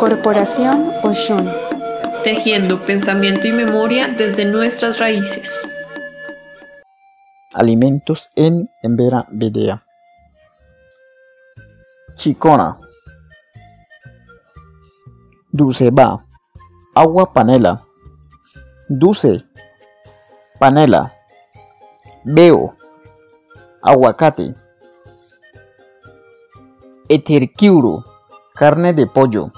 Corporación Oshun. Tejiendo pensamiento y memoria desde nuestras raíces. Alimentos en Embera Bedea. Chicona. Dulce va. Agua panela. Dulce. Panela. Veo. Aguacate. Eterquiuro. Carne de pollo.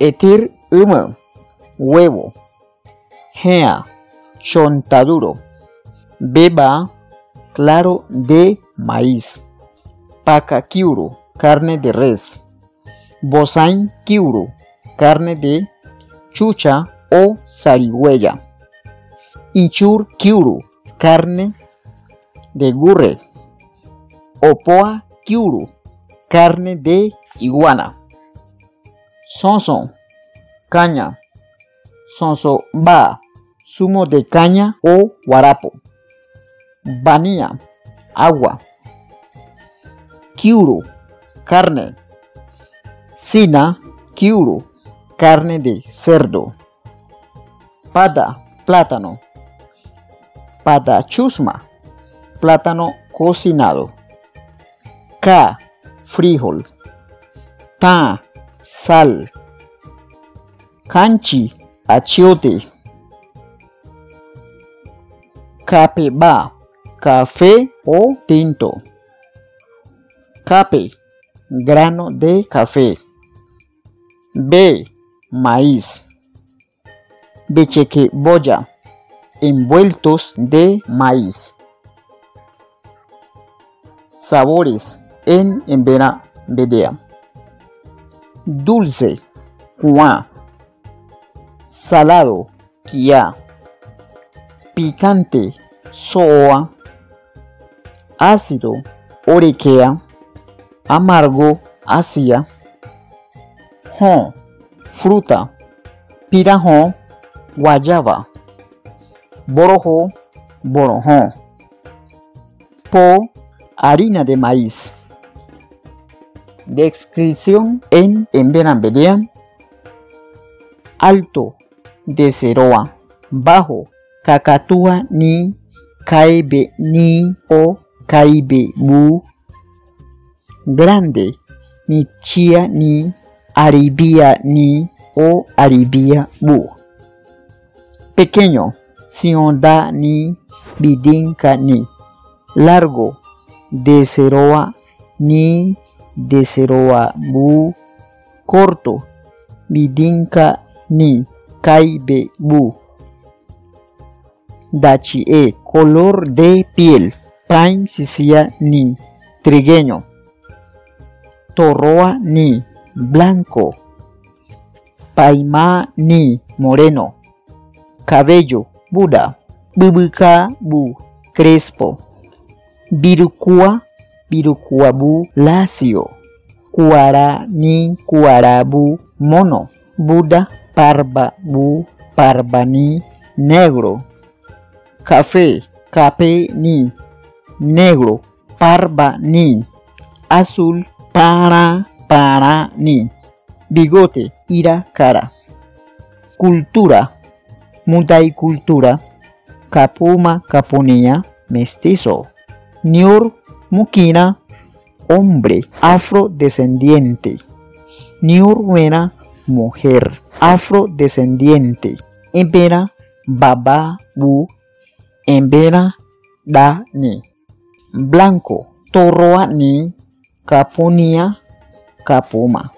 Etir huma. Huevo. Gea. Chontaduro. Beba. Claro de maíz. Pacaquiuro. Carne de res. Bosain kiuro. Carne de chucha o zarigüeya. Inchur kiuru, carne de gurre. Opoa kiuru, carne de iguana. Sonson, caña. Sonso ba, zumo de caña o guarapo. Vanilla, agua. Kiuru, carne. Sina, kiuru, carne de cerdo. Pada, plátano. Padachusma, plátano cocinado. Ka, frijol. Ta, sal. Canchi, achiote. Capeba, café o tinto. Cape, grano de café. B, maíz. Boya, envueltos de maíz. Sabores en Embera Bedea. Dulce, Juan. Salado, Kia. Picante, Soa. Ácido, Oriquea. Amargo, Asia. Hon, fruta. Pirajón, guayaba. Borojo, borojón. Po, harina de maíz. Descripción en Emberambedea. Alto, de Ceroa. Bajo, Cacatúa ni Caibe ni o Caibe bu. Grande, Michia ni Aribia ni o Aribia bu. Pequeño, Sionda ni Bidinka ni. Largo, Deseroa ni Deseroa bu. Corto, Bidinka ni Kaibe bu. Dachie, color de piel. Pain sisia ni trigueño. Torroa ni blanco. Paima ni moreno. Cabello, Buda. Bubuka bu, crespo. Birucua, birucuabu, lacio. Cuara ni cuarabu, mono. Buda, parba bu, parbani, negro. Café, cape ni, negro. Parba ni, azul, para, para ni. Bigote, ira, cara. Cultura, cultura, capuma, caponía, mestizo. Niur, muquina, hombre, afrodescendiente. Niurwena, mujer, afrodescendiente. Embera, baba, bu, embera, da, ni. Blanco, torroa, ni, caponía, capuma.